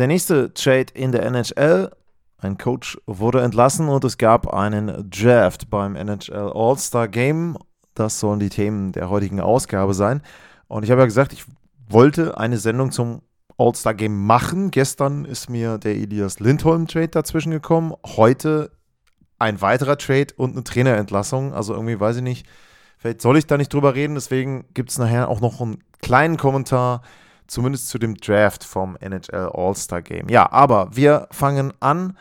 Der nächste Trade in der NHL. Ein Coach wurde entlassen und es gab einen Draft beim NHL All-Star Game. Das sollen die Themen der heutigen Ausgabe sein. Und ich habe ja gesagt, ich wollte eine Sendung zum All-Star Game machen. Gestern ist mir der Elias Lindholm Trade dazwischen gekommen. Heute ein weiterer Trade und eine Trainerentlassung. Also irgendwie weiß ich nicht, vielleicht soll ich da nicht drüber reden. Deswegen gibt es nachher auch noch einen kleinen Kommentar zumindest zu dem Draft vom NHL All-Star Game. Ja, aber wir fangen an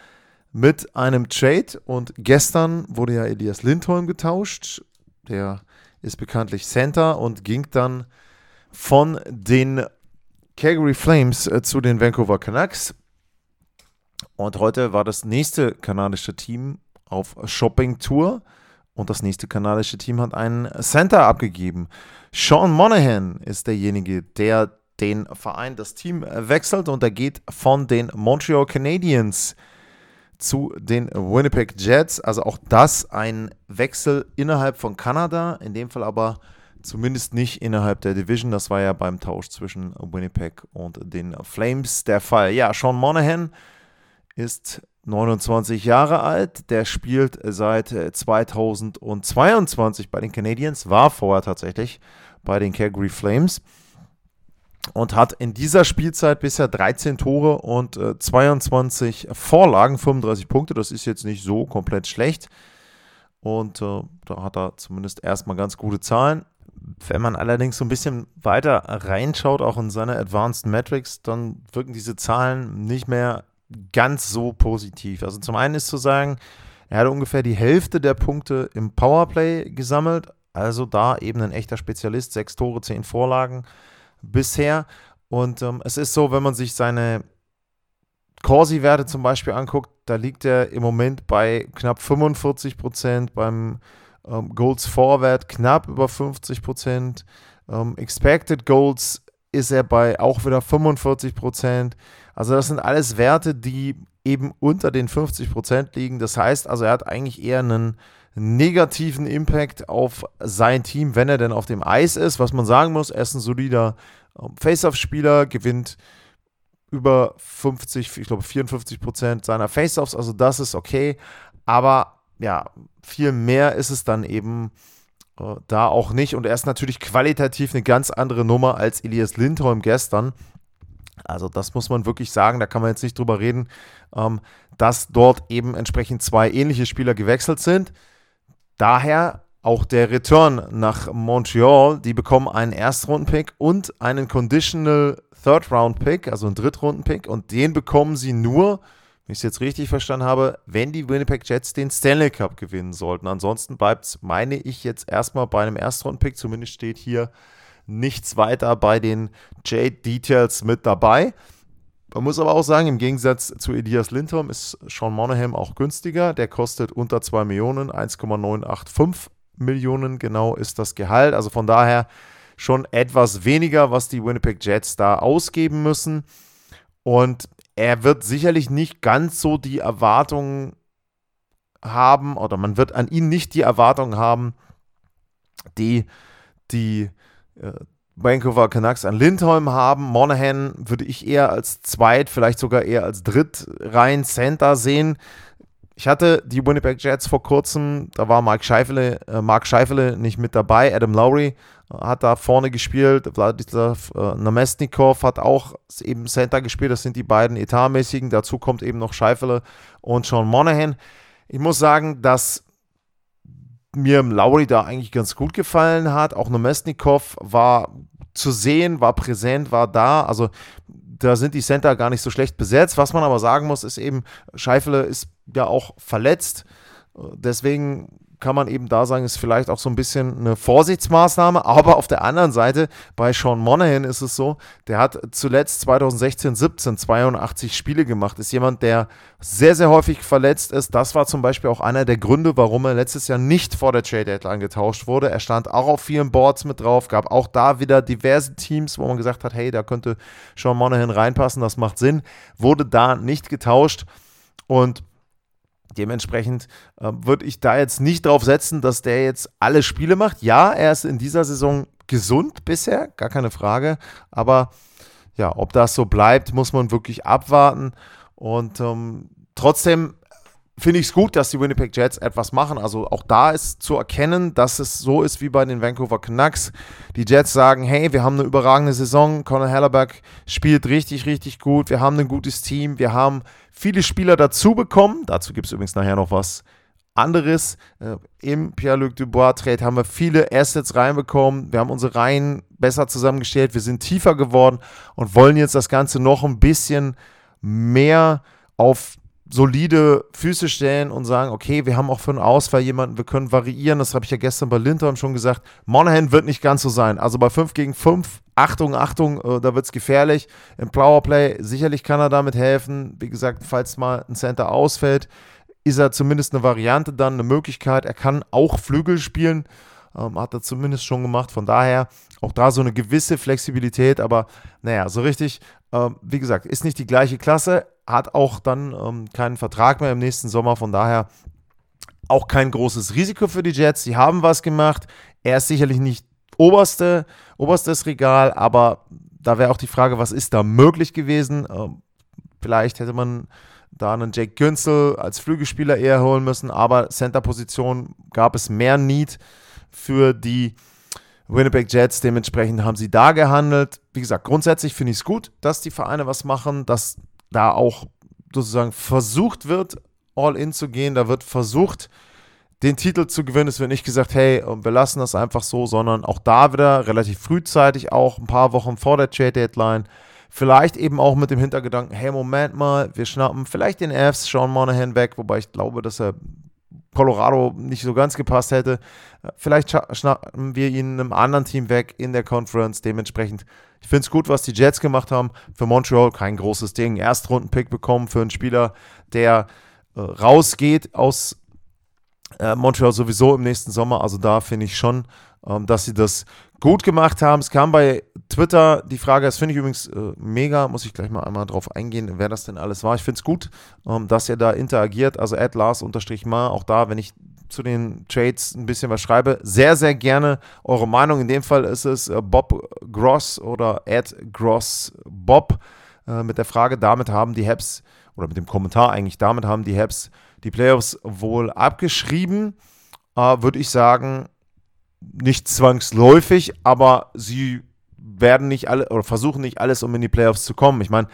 mit einem Trade und gestern wurde ja Elias Lindholm getauscht. Der ist bekanntlich Center und ging dann von den Calgary Flames äh, zu den Vancouver Canucks. Und heute war das nächste kanadische Team auf Shopping-Tour. Und das nächste kanadische Team hat einen Center abgegeben. Sean Monahan ist derjenige, der den Verein, das Team wechselt und er geht von den Montreal Canadiens zu den Winnipeg Jets. Also auch das ein Wechsel innerhalb von Kanada, in dem Fall aber zumindest nicht innerhalb der Division. Das war ja beim Tausch zwischen Winnipeg und den Flames der Fall. Ja, Sean Monahan ist 29 Jahre alt. Der spielt seit 2022 bei den Canadiens, war vorher tatsächlich bei den Calgary Flames und hat in dieser Spielzeit bisher 13 Tore und äh, 22 Vorlagen, 35 Punkte. Das ist jetzt nicht so komplett schlecht. Und äh, da hat er zumindest erstmal ganz gute Zahlen. Wenn man allerdings so ein bisschen weiter reinschaut, auch in seine Advanced Metrics, dann wirken diese Zahlen nicht mehr ganz so positiv. Also zum einen ist zu sagen, er hat ungefähr die Hälfte der Punkte im Powerplay gesammelt. Also da eben ein echter Spezialist, sechs Tore, zehn Vorlagen bisher. Und ähm, es ist so, wenn man sich seine Corsi-Werte zum Beispiel anguckt, da liegt er im Moment bei knapp 45 Prozent, beim ähm, Goals Vorwert knapp über 50 Prozent. Ähm, Expected Goals ist er bei auch wieder 45 Prozent. Also das sind alles Werte, die eben unter den 50 Prozent liegen. Das heißt also, er hat eigentlich eher einen negativen Impact auf sein Team, wenn er denn auf dem Eis ist. Was man sagen muss, er ist ein solider ähm, Face-Off-Spieler, gewinnt über 50, ich glaube 54 Prozent seiner Face-Offs, also das ist okay. Aber ja, viel mehr ist es dann eben äh, da auch nicht. Und er ist natürlich qualitativ eine ganz andere Nummer als Elias Lindholm gestern. Also das muss man wirklich sagen, da kann man jetzt nicht drüber reden, ähm, dass dort eben entsprechend zwei ähnliche Spieler gewechselt sind. Daher auch der Return nach Montreal. Die bekommen einen Erstrunden-Pick und einen Conditional Third-Round-Pick, also einen Drittrunden-Pick. Und den bekommen sie nur, wenn ich es jetzt richtig verstanden habe, wenn die Winnipeg Jets den Stanley Cup gewinnen sollten. Ansonsten bleibt es, meine ich, jetzt erstmal bei einem Erstrunden-Pick. Zumindest steht hier nichts weiter bei den Jade-Details mit dabei. Man muss aber auch sagen, im Gegensatz zu Elias Lindholm ist Sean Monahan auch günstiger. Der kostet unter 2 Millionen, 1,985 Millionen genau ist das Gehalt. Also von daher schon etwas weniger, was die Winnipeg Jets da ausgeben müssen. Und er wird sicherlich nicht ganz so die Erwartungen haben, oder man wird an ihn nicht die Erwartungen haben, die die äh, Vancouver Canucks an Lindholm haben. Monahan würde ich eher als Zweit, vielleicht sogar eher als Drittreihen Center sehen. Ich hatte die Winnipeg Jets vor kurzem, da war Mark Scheifele, äh, Mark Scheifele nicht mit dabei. Adam Lowry äh, hat da vorne gespielt. Vladislav äh, Namestnikov hat auch eben Center gespielt. Das sind die beiden etatmäßigen. Dazu kommt eben noch Scheifele und Sean Monahan. Ich muss sagen, dass mir Lowry da eigentlich ganz gut gefallen hat. Auch Namestnikov war zu sehen, war präsent, war da. Also da sind die Center gar nicht so schlecht besetzt. Was man aber sagen muss, ist eben, Scheifele ist ja auch verletzt. Deswegen kann man eben da sagen, ist vielleicht auch so ein bisschen eine Vorsichtsmaßnahme. Aber auf der anderen Seite, bei Sean Monahan ist es so, der hat zuletzt 2016, 17 82 Spiele gemacht. Ist jemand, der sehr, sehr häufig verletzt ist. Das war zum Beispiel auch einer der Gründe, warum er letztes Jahr nicht vor der Trade Deadline getauscht wurde. Er stand auch auf vielen Boards mit drauf, gab auch da wieder diverse Teams, wo man gesagt hat, hey, da könnte Sean Monahan reinpassen, das macht Sinn. Wurde da nicht getauscht. Und Dementsprechend äh, würde ich da jetzt nicht drauf setzen, dass der jetzt alle Spiele macht. Ja, er ist in dieser Saison gesund bisher, gar keine Frage. Aber ja, ob das so bleibt, muss man wirklich abwarten. Und ähm, trotzdem finde ich es gut, dass die Winnipeg Jets etwas machen. Also auch da ist zu erkennen, dass es so ist wie bei den Vancouver Canucks. Die Jets sagen, hey, wir haben eine überragende Saison. Conor Hellerberg spielt richtig, richtig gut. Wir haben ein gutes Team. Wir haben viele Spieler dazu bekommen. Dazu gibt es übrigens nachher noch was anderes. Äh, Im Pierre-Luc Dubois-Trade haben wir viele Assets reinbekommen. Wir haben unsere Reihen besser zusammengestellt. Wir sind tiefer geworden und wollen jetzt das Ganze noch ein bisschen mehr auf solide Füße stellen und sagen, okay, wir haben auch für einen Ausfall jemanden, wir können variieren. Das habe ich ja gestern bei Lindholm schon gesagt. Monahan wird nicht ganz so sein. Also bei 5 gegen 5, Achtung, Achtung, äh, da wird es gefährlich. Im Powerplay, sicherlich kann er damit helfen. Wie gesagt, falls mal ein Center ausfällt, ist er zumindest eine Variante dann, eine Möglichkeit. Er kann auch Flügel spielen. Ähm, hat er zumindest schon gemacht. Von daher auch da so eine gewisse Flexibilität, aber naja, so richtig, ähm, wie gesagt, ist nicht die gleiche Klasse hat auch dann ähm, keinen Vertrag mehr im nächsten Sommer. Von daher auch kein großes Risiko für die Jets. Sie haben was gemacht. Er ist sicherlich nicht oberste, oberstes Regal, aber da wäre auch die Frage, was ist da möglich gewesen? Ähm, vielleicht hätte man da einen Jake Günzel als Flügelspieler eher holen müssen, aber Center-Position gab es mehr Need für die Winnipeg Jets. Dementsprechend haben sie da gehandelt. Wie gesagt, grundsätzlich finde ich es gut, dass die Vereine was machen, dass da auch sozusagen versucht wird, all in zu gehen. Da wird versucht, den Titel zu gewinnen. Es wird nicht gesagt, hey, wir lassen das einfach so, sondern auch da wieder relativ frühzeitig, auch ein paar Wochen vor der Trade Deadline. Vielleicht eben auch mit dem Hintergedanken, hey, Moment mal, wir schnappen vielleicht den Fs Sean Monahan weg, wobei ich glaube, dass er Colorado nicht so ganz gepasst hätte. Vielleicht schnappen wir ihn einem anderen Team weg in der Conference. Dementsprechend ich finde es gut, was die Jets gemacht haben. Für Montreal kein großes Ding. Erstrunden-Pick bekommen für einen Spieler, der äh, rausgeht aus äh, Montreal sowieso im nächsten Sommer. Also da finde ich schon, ähm, dass sie das gut gemacht haben. Es kam bei Twitter die Frage, das finde ich übrigens äh, mega, muss ich gleich mal einmal drauf eingehen, wer das denn alles war. Ich finde es gut, ähm, dass ihr da interagiert. Also at Lars-Mar, auch da, wenn ich zu den Trades ein bisschen was schreibe, sehr, sehr gerne eure Meinung. In dem Fall ist es äh, Bob Gross oder Ed Gross Bob äh, mit der Frage, damit haben die Habs, oder mit dem Kommentar eigentlich, damit haben die Habs die Playoffs wohl abgeschrieben. Äh, Würde ich sagen, nicht zwangsläufig, aber sie werden nicht alle oder versuchen nicht alles, um in die Playoffs zu kommen. Ich meine,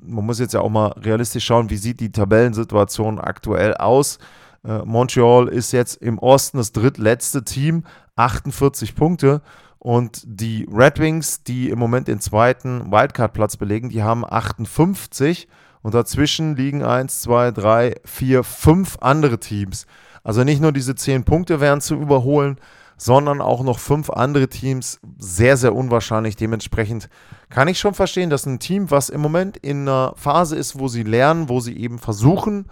man muss jetzt ja auch mal realistisch schauen, wie sieht die Tabellensituation aktuell aus. Äh, Montreal ist jetzt im Osten das drittletzte Team, 48 Punkte. Und die Red Wings, die im Moment den zweiten Wildcard-Platz belegen, die haben 58. Und dazwischen liegen 1, 2, 3, 4, 5 andere Teams. Also nicht nur diese 10 Punkte wären zu überholen, sondern auch noch fünf andere Teams. Sehr, sehr unwahrscheinlich. Dementsprechend kann ich schon verstehen, dass ein Team, was im Moment in einer Phase ist, wo sie lernen, wo sie eben versuchen,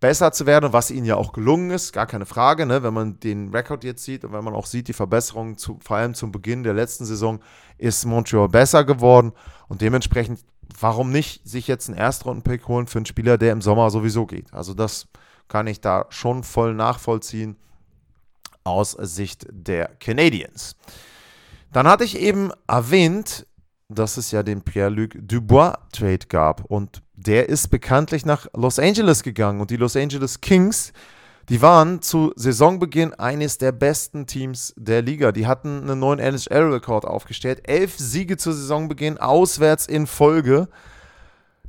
besser zu werden, was ihnen ja auch gelungen ist, gar keine Frage, ne? wenn man den Rekord jetzt sieht und wenn man auch sieht, die Verbesserungen zu, vor allem zum Beginn der letzten Saison, ist Montreal besser geworden und dementsprechend, warum nicht sich jetzt einen Erstrunden-Pick holen für einen Spieler, der im Sommer sowieso geht. Also das kann ich da schon voll nachvollziehen aus Sicht der Canadiens. Dann hatte ich eben erwähnt, dass es ja den Pierre-Luc Dubois-Trade gab und der ist bekanntlich nach Los Angeles gegangen und die Los Angeles Kings, die waren zu Saisonbeginn eines der besten Teams der Liga. Die hatten einen neuen NHL-Rekord aufgestellt. Elf Siege zu Saisonbeginn, auswärts in Folge.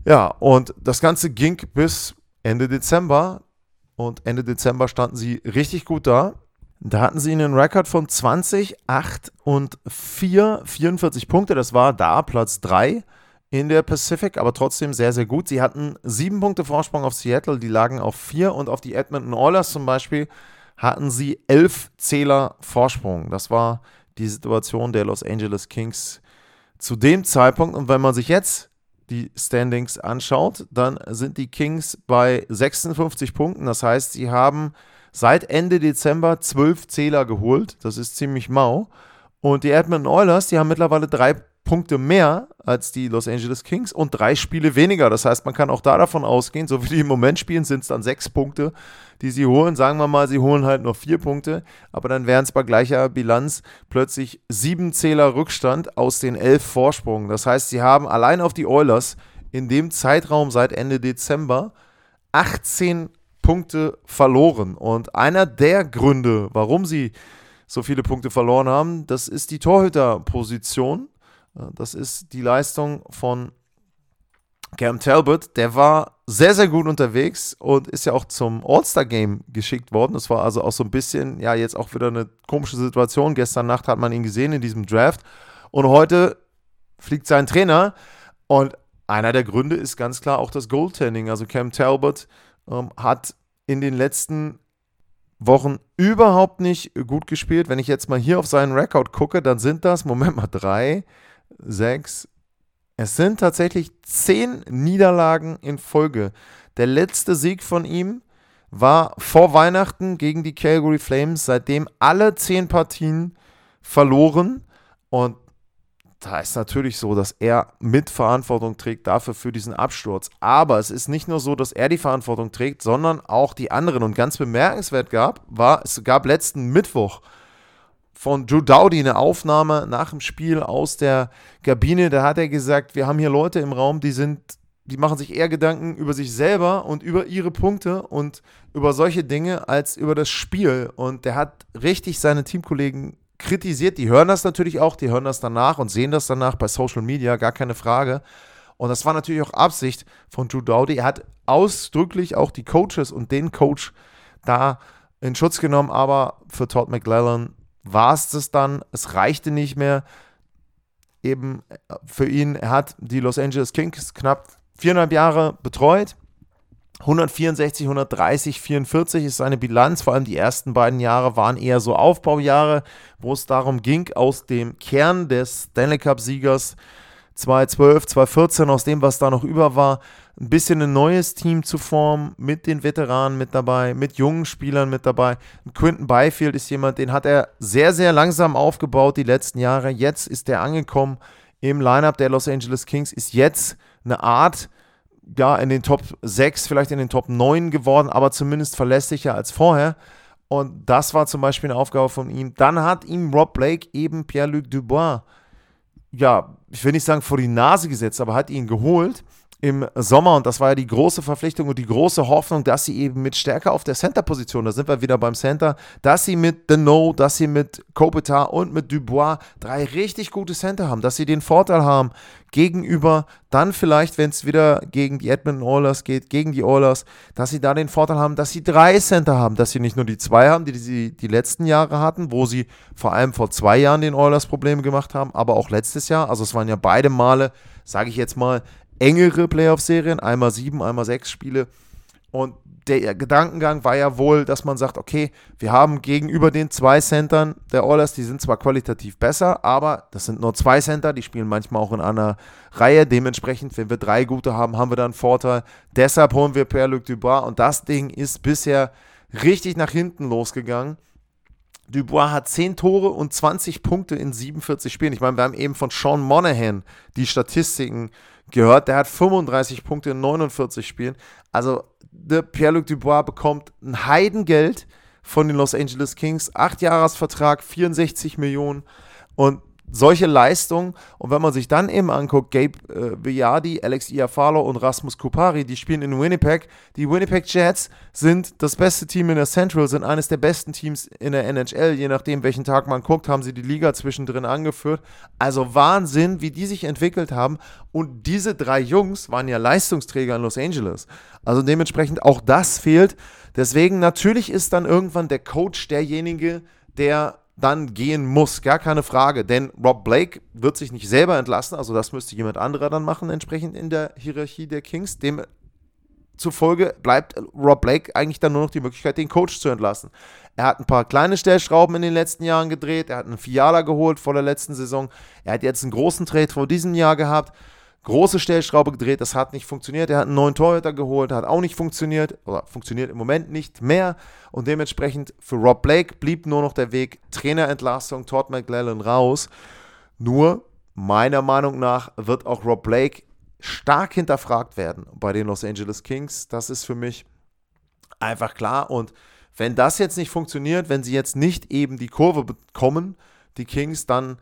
Ja, und das Ganze ging bis Ende Dezember. Und Ende Dezember standen sie richtig gut da. Da hatten sie einen Rekord von 20, 8 und 4, 44 Punkte. Das war da Platz 3 in der Pacific, aber trotzdem sehr, sehr gut. Sie hatten sieben Punkte Vorsprung auf Seattle, die lagen auf vier und auf die Edmonton Oilers zum Beispiel hatten sie elf Zähler Vorsprung. Das war die Situation der Los Angeles Kings zu dem Zeitpunkt. Und wenn man sich jetzt die Standings anschaut, dann sind die Kings bei 56 Punkten. Das heißt, sie haben seit Ende Dezember zwölf Zähler geholt. Das ist ziemlich mau. Und die Edmonton Oilers, die haben mittlerweile drei Punkte mehr als die Los Angeles Kings und drei Spiele weniger. Das heißt, man kann auch da davon ausgehen, so wie die im Moment spielen, sind es dann sechs Punkte, die sie holen. Sagen wir mal, sie holen halt nur vier Punkte, aber dann wären es bei gleicher Bilanz plötzlich sieben Zähler Rückstand aus den elf Vorsprungen. Das heißt, sie haben allein auf die Oilers in dem Zeitraum seit Ende Dezember 18 Punkte verloren. Und einer der Gründe, warum sie so viele Punkte verloren haben, das ist die Torhüterposition. Äh, das ist die Leistung von Cam Talbot. Der war sehr, sehr gut unterwegs und ist ja auch zum All-Star-Game geschickt worden. Das war also auch so ein bisschen, ja, jetzt auch wieder eine komische Situation. Gestern Nacht hat man ihn gesehen in diesem Draft. Und heute fliegt sein Trainer. Und einer der Gründe ist ganz klar auch das Goaltending. Also Cam Talbot ähm, hat in den letzten Wochen überhaupt nicht gut gespielt. Wenn ich jetzt mal hier auf seinen Rekord gucke, dann sind das, Moment mal, drei, sechs. Es sind tatsächlich zehn Niederlagen in Folge. Der letzte Sieg von ihm war vor Weihnachten gegen die Calgary Flames, seitdem alle zehn Partien verloren. Und da ist natürlich so, dass er Mitverantwortung trägt dafür für diesen Absturz. Aber es ist nicht nur so, dass er die Verantwortung trägt, sondern auch die anderen. Und ganz bemerkenswert gab, war, es gab letzten Mittwoch von Drew Dowdy eine Aufnahme nach dem Spiel aus der Kabine. Da hat er gesagt, wir haben hier Leute im Raum, die sind, die machen sich eher Gedanken über sich selber und über ihre Punkte und über solche Dinge als über das Spiel. Und der hat richtig seine Teamkollegen kritisiert. Die hören das natürlich auch, die hören das danach und sehen das danach bei Social Media, gar keine Frage. Und das war natürlich auch Absicht von Drew Dowdy. Er hat ausdrücklich auch die Coaches und den Coach da in Schutz genommen, aber für Todd McLellan war es das dann. Es reichte nicht mehr. Eben äh, für ihn, er hat die Los Angeles Kings knapp viereinhalb Jahre betreut. 164, 130, 44 ist seine Bilanz. Vor allem die ersten beiden Jahre waren eher so Aufbaujahre, wo es darum ging, aus dem Kern des Stanley Cup-Siegers 2012, 2014, aus dem, was da noch über war, ein bisschen ein neues Team zu formen, mit den Veteranen mit dabei, mit jungen Spielern mit dabei. Quinton Byfield ist jemand, den hat er sehr, sehr langsam aufgebaut die letzten Jahre. Jetzt ist er angekommen im Lineup der Los Angeles Kings, ist jetzt eine Art, ja, in den Top 6, vielleicht in den Top 9 geworden, aber zumindest verlässlicher als vorher. Und das war zum Beispiel eine Aufgabe von ihm. Dann hat ihm Rob Blake eben Pierre-Luc Dubois, ja, ich will nicht sagen vor die Nase gesetzt, aber hat ihn geholt im Sommer. Und das war ja die große Verpflichtung und die große Hoffnung, dass sie eben mit Stärke auf der Center-Position, da sind wir wieder beim Center, dass sie mit Deneau, dass sie mit Kopitar und mit Dubois drei richtig gute Center haben, dass sie den Vorteil haben gegenüber dann vielleicht, wenn es wieder gegen die Edmonton Oilers geht, gegen die Oilers, dass sie da den Vorteil haben, dass sie drei Center haben, dass sie nicht nur die zwei haben, die sie die letzten Jahre hatten, wo sie vor allem vor zwei Jahren den Oilers Probleme gemacht haben, aber auch letztes Jahr, also es waren ja beide Male, sage ich jetzt mal, engere Playoff-Serien, einmal sieben, einmal sechs Spiele. Und der Gedankengang war ja wohl, dass man sagt, okay, wir haben gegenüber den zwei Centern der Oilers, die sind zwar qualitativ besser, aber das sind nur zwei Center, die spielen manchmal auch in einer Reihe. Dementsprechend, wenn wir drei gute haben, haben wir dann einen Vorteil. Deshalb holen wir Pierre-Luc Dubois und das Ding ist bisher richtig nach hinten losgegangen. Dubois hat 10 Tore und 20 Punkte in 47 Spielen. Ich meine, wir haben eben von Sean Monahan die Statistiken gehört. Der hat 35 Punkte in 49 Spielen. Also Pierre-Luc Dubois bekommt ein Heidengeld von den Los Angeles Kings. Acht Jahresvertrag, 64 Millionen. Und solche Leistungen. Und wenn man sich dann eben anguckt, Gabe äh, Villardi, Alex Iafalo und Rasmus Kupari, die spielen in Winnipeg. Die Winnipeg Jets sind das beste Team in der Central, sind eines der besten Teams in der NHL. Je nachdem, welchen Tag man guckt, haben sie die Liga zwischendrin angeführt. Also Wahnsinn, wie die sich entwickelt haben. Und diese drei Jungs waren ja Leistungsträger in Los Angeles. Also dementsprechend auch das fehlt. Deswegen natürlich ist dann irgendwann der Coach derjenige, der dann gehen muss, gar keine Frage. Denn Rob Blake wird sich nicht selber entlassen, also das müsste jemand anderer dann machen, entsprechend in der Hierarchie der Kings. Dem zufolge bleibt Rob Blake eigentlich dann nur noch die Möglichkeit, den Coach zu entlassen. Er hat ein paar kleine Stellschrauben in den letzten Jahren gedreht. Er hat einen Fiala geholt vor der letzten Saison. Er hat jetzt einen großen Trade vor diesem Jahr gehabt. Große Stellschraube gedreht, das hat nicht funktioniert. Er hat einen neuen Torhüter geholt, hat auch nicht funktioniert oder funktioniert im Moment nicht mehr. Und dementsprechend für Rob Blake blieb nur noch der Weg Trainerentlassung, Todd McLellan raus. Nur meiner Meinung nach wird auch Rob Blake stark hinterfragt werden bei den Los Angeles Kings. Das ist für mich einfach klar. Und wenn das jetzt nicht funktioniert, wenn sie jetzt nicht eben die Kurve bekommen, die Kings, dann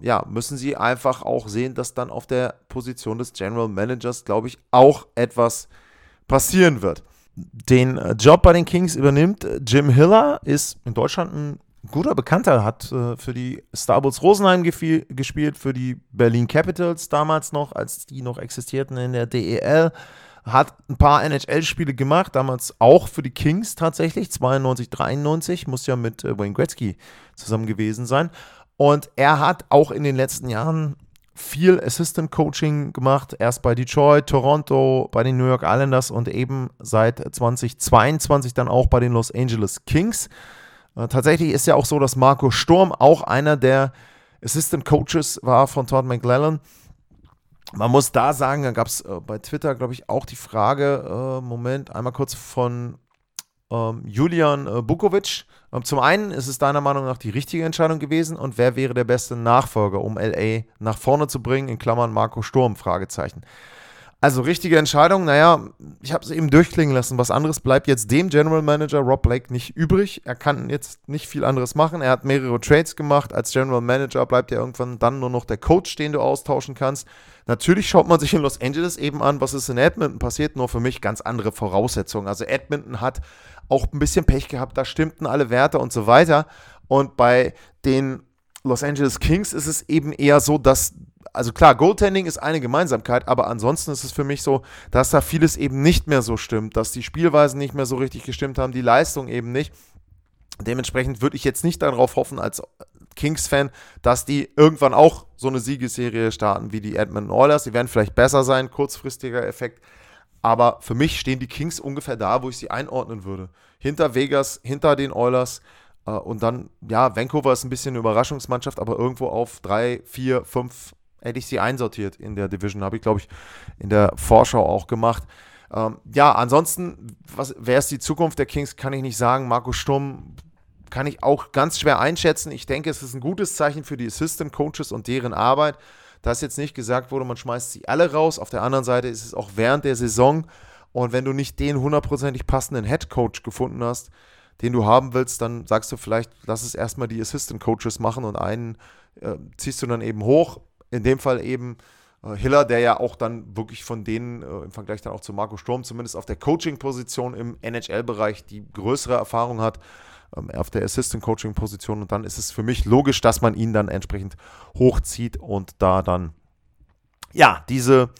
ja, müssen sie einfach auch sehen, dass dann auf der Position des General Managers, glaube ich, auch etwas passieren wird. Den äh, Job bei den Kings übernimmt äh, Jim Hiller, ist in Deutschland ein guter Bekannter, hat äh, für die Star Wars Rosenheim gespielt, für die Berlin Capitals damals noch, als die noch existierten in der DEL. Hat ein paar NHL-Spiele gemacht, damals auch für die Kings tatsächlich, 92, 93, muss ja mit äh, Wayne Gretzky zusammen gewesen sein. Und er hat auch in den letzten Jahren viel Assistant Coaching gemacht, erst bei Detroit, Toronto, bei den New York Islanders und eben seit 2022 dann auch bei den Los Angeles Kings. Äh, tatsächlich ist ja auch so, dass Marco Sturm auch einer der Assistant Coaches war von Todd McLellan. Man muss da sagen, da gab es äh, bei Twitter, glaube ich, auch die Frage, äh, Moment, einmal kurz von ähm, Julian äh, Bukovic. Ähm, zum einen ist es deiner Meinung nach die richtige Entscheidung gewesen und wer wäre der beste Nachfolger, um LA nach vorne zu bringen, in Klammern Marco Sturm, Fragezeichen. Also richtige Entscheidung, naja, ich habe es eben durchklingen lassen. Was anderes bleibt jetzt dem General Manager Rob Blake nicht übrig. Er kann jetzt nicht viel anderes machen. Er hat mehrere Trades gemacht. Als General Manager bleibt ja irgendwann dann nur noch der Coach, den du austauschen kannst. Natürlich schaut man sich in Los Angeles eben an, was ist in Edmonton passiert, nur für mich ganz andere Voraussetzungen. Also Edmonton hat auch ein bisschen Pech gehabt, da stimmten alle Werte und so weiter. Und bei den Los Angeles Kings ist es eben eher so, dass also klar, Goaltending ist eine Gemeinsamkeit, aber ansonsten ist es für mich so, dass da vieles eben nicht mehr so stimmt, dass die Spielweisen nicht mehr so richtig gestimmt haben, die Leistung eben nicht. Dementsprechend würde ich jetzt nicht darauf hoffen, als Kings-Fan, dass die irgendwann auch so eine Siegesserie starten wie die Edmonton Oilers. Die werden vielleicht besser sein, kurzfristiger Effekt. Aber für mich stehen die Kings ungefähr da, wo ich sie einordnen würde. Hinter Vegas, hinter den Oilers. Äh, und dann, ja, Vancouver ist ein bisschen eine Überraschungsmannschaft, aber irgendwo auf drei, vier, fünf hätte ich sie einsortiert in der Division. Habe ich, glaube ich, in der Vorschau auch gemacht. Ähm, ja, ansonsten, was, wer ist die Zukunft der Kings, kann ich nicht sagen. Marco Sturm kann ich auch ganz schwer einschätzen. Ich denke, es ist ein gutes Zeichen für die Assistant Coaches und deren Arbeit, dass jetzt nicht gesagt wurde, man schmeißt sie alle raus. Auf der anderen Seite ist es auch während der Saison. Und wenn du nicht den hundertprozentig passenden Head Coach gefunden hast, den du haben willst, dann sagst du vielleicht, lass es erstmal die Assistant Coaches machen und einen äh, ziehst du dann eben hoch in dem Fall eben äh, Hiller, der ja auch dann wirklich von denen äh, im Vergleich dann auch zu Marco Sturm zumindest auf der Coaching-Position im NHL-Bereich die größere Erfahrung hat ähm, auf der Assistant-Coaching-Position und dann ist es für mich logisch, dass man ihn dann entsprechend hochzieht und da dann ja diese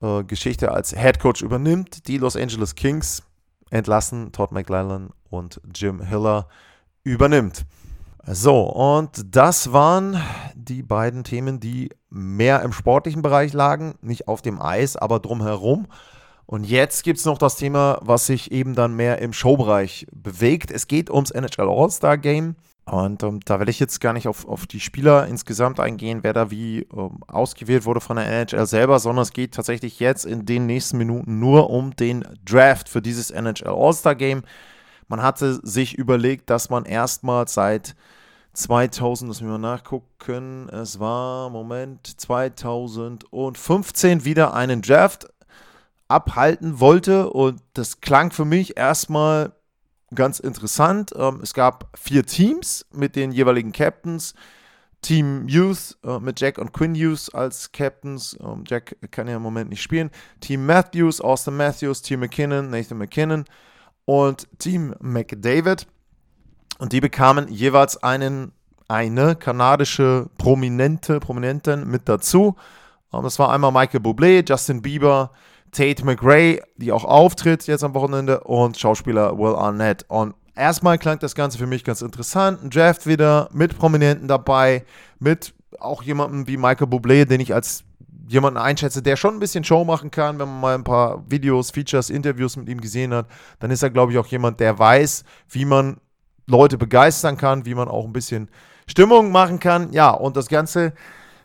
äh, Geschichte als Head Coach übernimmt. Die Los Angeles Kings entlassen Todd McLellan und Jim Hiller übernimmt. So, und das waren die beiden Themen, die mehr im sportlichen Bereich lagen, nicht auf dem Eis, aber drumherum. Und jetzt gibt es noch das Thema, was sich eben dann mehr im Showbereich bewegt. Es geht ums NHL All-Star Game. Und ähm, da werde ich jetzt gar nicht auf, auf die Spieler insgesamt eingehen, wer da wie ähm, ausgewählt wurde von der NHL selber, sondern es geht tatsächlich jetzt in den nächsten Minuten nur um den Draft für dieses NHL All-Star Game. Man hatte sich überlegt, dass man erstmals seit 2000, lass mich mal nachgucken, es war, Moment, 2015 wieder einen Draft abhalten wollte und das klang für mich erstmal ganz interessant. Ähm, es gab vier Teams mit den jeweiligen Captains. Team Youth äh, mit Jack und Quinn Hughes als Captains. Ähm, Jack kann ja im Moment nicht spielen. Team Matthews, Austin Matthews, Team McKinnon, Nathan McKinnon und Team McDavid. Und die bekamen jeweils einen, eine kanadische Prominente, Prominenten mit dazu. Und das war einmal Michael Bublé, Justin Bieber, Tate McRae, die auch auftritt jetzt am Wochenende, und Schauspieler Will Arnett. Und erstmal klang das Ganze für mich ganz interessant. Ein Draft wieder mit Prominenten dabei, mit auch jemandem wie Michael Bublé, den ich als jemanden einschätze, der schon ein bisschen Show machen kann, wenn man mal ein paar Videos, Features, Interviews mit ihm gesehen hat, dann ist er, glaube ich, auch jemand, der weiß, wie man Leute begeistern kann, wie man auch ein bisschen Stimmung machen kann. Ja, und das Ganze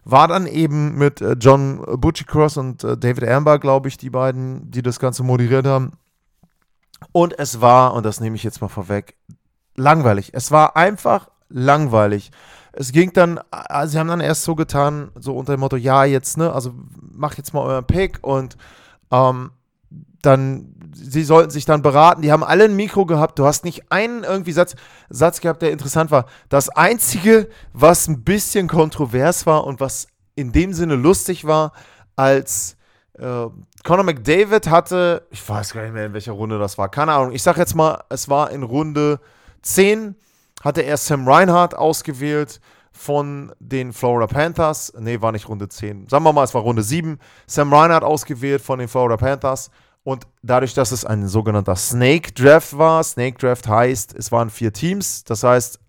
war dann eben mit äh, John Butchicross und äh, David Amber, glaube ich, die beiden, die das Ganze moderiert haben. Und es war, und das nehme ich jetzt mal vorweg, langweilig. Es war einfach langweilig. Es ging dann, also sie haben dann erst so getan, so unter dem Motto, ja, jetzt, ne, also macht jetzt mal euren Pick und ähm, dann, sie sollten sich dann beraten. Die haben alle ein Mikro gehabt. Du hast nicht einen irgendwie Satz, Satz gehabt, der interessant war. Das Einzige, was ein bisschen kontrovers war und was in dem Sinne lustig war, als äh, Conor McDavid hatte, ich weiß gar nicht mehr, in welcher Runde das war, keine Ahnung. Ich sag jetzt mal, es war in Runde 10, hatte er Sam Reinhardt ausgewählt von den Florida Panthers. Nee, war nicht Runde 10. Sagen wir mal, es war Runde 7. Sam Reinhardt ausgewählt von den Florida Panthers. Und dadurch, dass es ein sogenannter Snake Draft war, Snake Draft heißt, es waren vier Teams. Das heißt,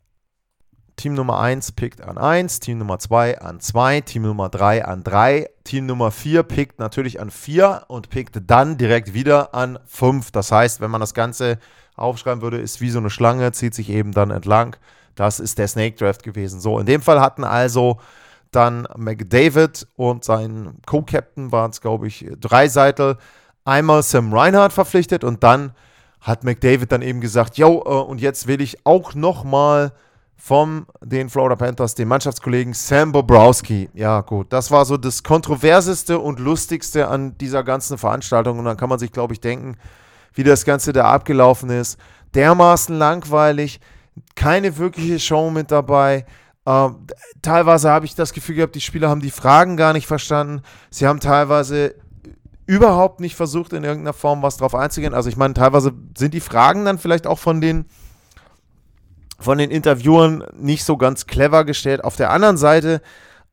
Team Nummer 1 pickt an 1, Team Nummer 2 an 2, Team Nummer 3 an 3, Team Nummer 4 pickt natürlich an 4 und pickt dann direkt wieder an 5. Das heißt, wenn man das Ganze aufschreiben würde, ist wie so eine Schlange, zieht sich eben dann entlang. Das ist der Snake Draft gewesen. So, in dem Fall hatten also dann McDavid und sein Co-Captain waren es, glaube ich, drei Seitel einmal Sam Reinhardt verpflichtet und dann hat McDavid dann eben gesagt, yo, äh, und jetzt will ich auch nochmal von den Florida Panthers, den Mannschaftskollegen Sam Bobrowski. Ja, gut, das war so das kontroverseste und lustigste an dieser ganzen Veranstaltung. Und dann kann man sich, glaube ich, denken, wie das Ganze da abgelaufen ist. Dermaßen langweilig, keine wirkliche Show mit dabei. Ähm, teilweise habe ich das Gefühl gehabt, die Spieler haben die Fragen gar nicht verstanden. Sie haben teilweise überhaupt nicht versucht, in irgendeiner Form was drauf einzugehen. Also ich meine, teilweise sind die Fragen dann vielleicht auch von den von den Interviewern nicht so ganz clever gestellt. Auf der anderen Seite,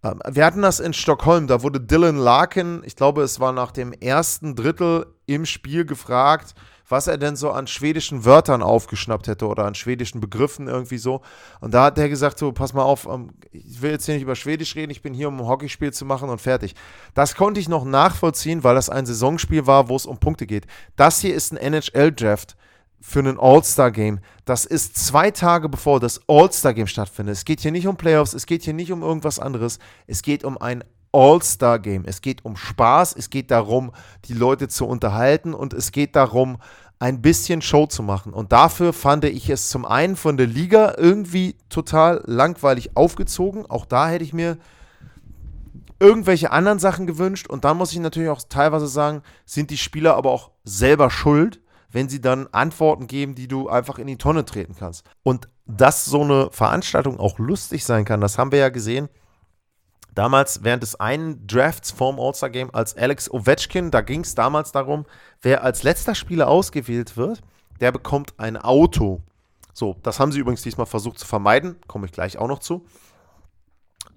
äh, wir hatten das in Stockholm, da wurde Dylan Larkin, ich glaube, es war nach dem ersten Drittel im Spiel gefragt, was er denn so an schwedischen Wörtern aufgeschnappt hätte oder an schwedischen Begriffen irgendwie so. Und da hat er gesagt, so, pass mal auf, ähm, ich will jetzt hier nicht über Schwedisch reden, ich bin hier, um ein Hockeyspiel zu machen und fertig. Das konnte ich noch nachvollziehen, weil das ein Saisonspiel war, wo es um Punkte geht. Das hier ist ein NHL-Draft für ein All-Star-Game. Das ist zwei Tage bevor das All-Star-Game stattfindet. Es geht hier nicht um Playoffs, es geht hier nicht um irgendwas anderes. Es geht um ein All-Star-Game. Es geht um Spaß, es geht darum, die Leute zu unterhalten und es geht darum, ein bisschen Show zu machen. Und dafür fand ich es zum einen von der Liga irgendwie total langweilig aufgezogen. Auch da hätte ich mir irgendwelche anderen Sachen gewünscht. Und dann muss ich natürlich auch teilweise sagen, sind die Spieler aber auch selber schuld, wenn sie dann Antworten geben, die du einfach in die Tonne treten kannst. Und dass so eine Veranstaltung auch lustig sein kann, das haben wir ja gesehen damals während des einen Drafts vorm All-Star-Game als Alex Ovechkin. Da ging es damals darum, wer als letzter Spieler ausgewählt wird, der bekommt ein Auto. So, das haben sie übrigens diesmal versucht zu vermeiden, komme ich gleich auch noch zu.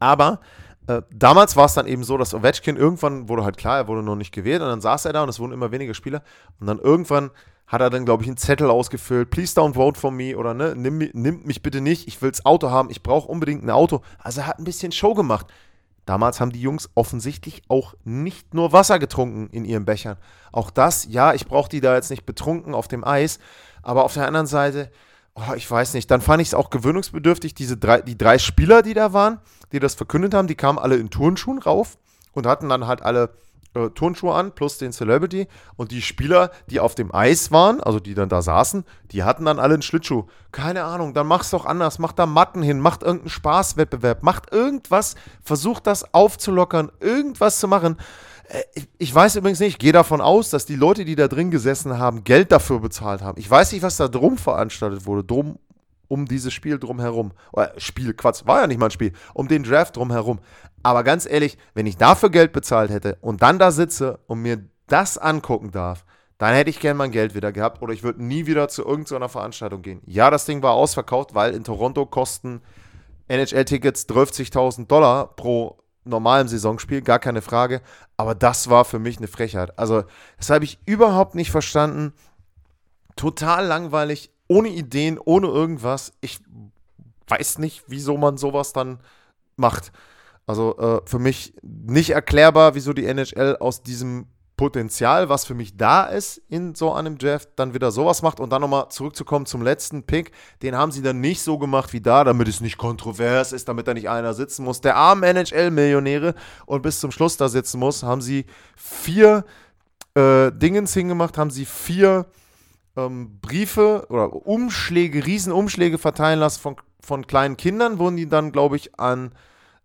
Aber äh, damals war es dann eben so, dass Ovechkin irgendwann wurde halt klar, er wurde noch nicht gewählt und dann saß er da und es wurden immer weniger Spieler und dann irgendwann hat er dann, glaube ich, einen Zettel ausgefüllt, please don't vote for me oder ne, nimm, nimm mich bitte nicht, ich will das Auto haben, ich brauche unbedingt ein Auto. Also er hat ein bisschen Show gemacht. Damals haben die Jungs offensichtlich auch nicht nur Wasser getrunken in ihren Bechern. Auch das, ja, ich brauche die da jetzt nicht betrunken auf dem Eis, aber auf der anderen Seite, oh, ich weiß nicht, dann fand ich es auch gewöhnungsbedürftig, diese drei, die drei Spieler, die da waren, die das verkündet haben, die kamen alle in Turnschuhen rauf und hatten dann halt alle äh, Turnschuhe an, plus den Celebrity. Und die Spieler, die auf dem Eis waren, also die dann da saßen, die hatten dann alle einen Schlittschuh. Keine Ahnung, dann mach's doch anders. Macht da Matten hin, macht irgendeinen Spaßwettbewerb, macht irgendwas, versucht das aufzulockern, irgendwas zu machen. Äh, ich weiß übrigens nicht, ich gehe davon aus, dass die Leute, die da drin gesessen haben, Geld dafür bezahlt haben. Ich weiß nicht, was da drum veranstaltet wurde, drum um dieses Spiel drumherum. Oder Spiel, Quatsch, war ja nicht mal ein Spiel, um den Draft drumherum. Aber ganz ehrlich, wenn ich dafür Geld bezahlt hätte und dann da sitze und mir das angucken darf, dann hätte ich gern mein Geld wieder gehabt oder ich würde nie wieder zu irgendeiner Veranstaltung gehen. Ja, das Ding war ausverkauft, weil in Toronto kosten NHL-Tickets 30.000 Dollar pro normalem Saisonspiel, gar keine Frage. Aber das war für mich eine Frechheit. Also, das habe ich überhaupt nicht verstanden. Total langweilig ohne Ideen, ohne irgendwas. Ich weiß nicht, wieso man sowas dann macht. Also äh, für mich nicht erklärbar, wieso die NHL aus diesem Potenzial, was für mich da ist in so einem Draft, dann wieder sowas macht und dann nochmal zurückzukommen zum letzten Pick, den haben sie dann nicht so gemacht wie da, damit es nicht kontrovers ist, damit da nicht einer sitzen muss. Der armen NHL-Millionäre und bis zum Schluss da sitzen muss, haben sie vier äh, Dingens hingemacht, haben sie vier ähm, Briefe oder Umschläge, Riesenumschläge verteilen lassen von, von kleinen Kindern, wurden die dann, glaube ich, an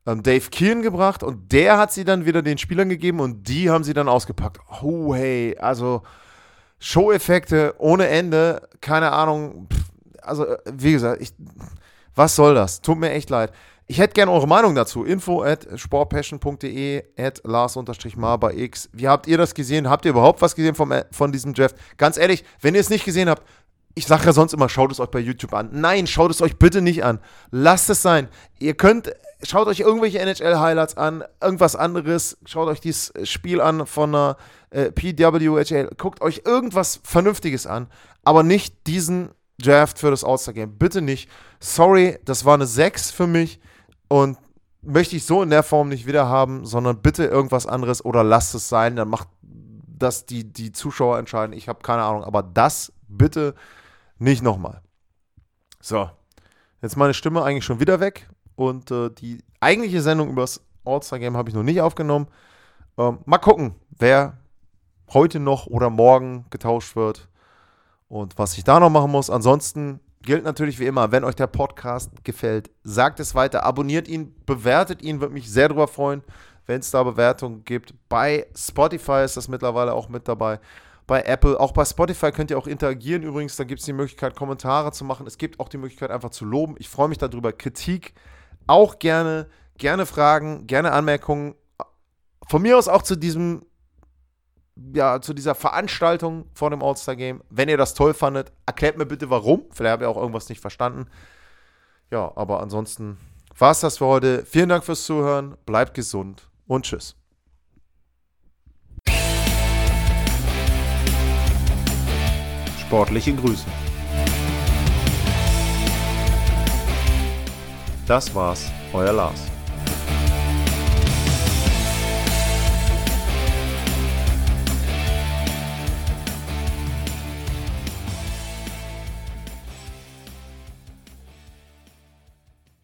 ähm, Dave Keehan gebracht und der hat sie dann wieder den Spielern gegeben und die haben sie dann ausgepackt. Oh, hey, also Show-Effekte ohne Ende, keine Ahnung. Also, äh, wie gesagt, ich, was soll das? Tut mir echt leid. Ich hätte gerne eure Meinung dazu. Info at sportpassion.de at Lars-Mar bei X. Wie habt ihr das gesehen? Habt ihr überhaupt was gesehen vom, äh, von diesem Draft? Ganz ehrlich, wenn ihr es nicht gesehen habt, ich sage ja sonst immer, schaut es euch bei YouTube an. Nein, schaut es euch bitte nicht an. Lasst es sein. Ihr könnt, schaut euch irgendwelche NHL-Highlights an, irgendwas anderes. Schaut euch dieses Spiel an von einer äh, PWHL. Guckt euch irgendwas Vernünftiges an, aber nicht diesen Draft für das All-Star-Game. Bitte nicht. Sorry, das war eine 6 für mich und möchte ich so in der Form nicht wieder haben, sondern bitte irgendwas anderes oder lasst es sein. Dann macht das die, die Zuschauer entscheiden. Ich habe keine Ahnung, aber das bitte nicht nochmal. So, jetzt meine Stimme eigentlich schon wieder weg und äh, die eigentliche Sendung über das All-Star-Game habe ich noch nicht aufgenommen. Ähm, mal gucken, wer heute noch oder morgen getauscht wird und was ich da noch machen muss. Ansonsten gilt natürlich wie immer, wenn euch der Podcast gefällt, sagt es weiter, abonniert ihn, bewertet ihn, würde mich sehr darüber freuen, wenn es da Bewertungen gibt. Bei Spotify ist das mittlerweile auch mit dabei bei Apple. Auch bei Spotify könnt ihr auch interagieren übrigens. Da gibt es die Möglichkeit, Kommentare zu machen. Es gibt auch die Möglichkeit, einfach zu loben. Ich freue mich darüber. Kritik auch gerne. Gerne Fragen, gerne Anmerkungen. Von mir aus auch zu diesem, ja, zu dieser Veranstaltung vor dem All-Star-Game. Wenn ihr das toll fandet, erklärt mir bitte warum. Vielleicht habt ihr auch irgendwas nicht verstanden. Ja, aber ansonsten war es das für heute. Vielen Dank fürs Zuhören. Bleibt gesund und tschüss. Sportliche Grüße. Das war's, euer Lars.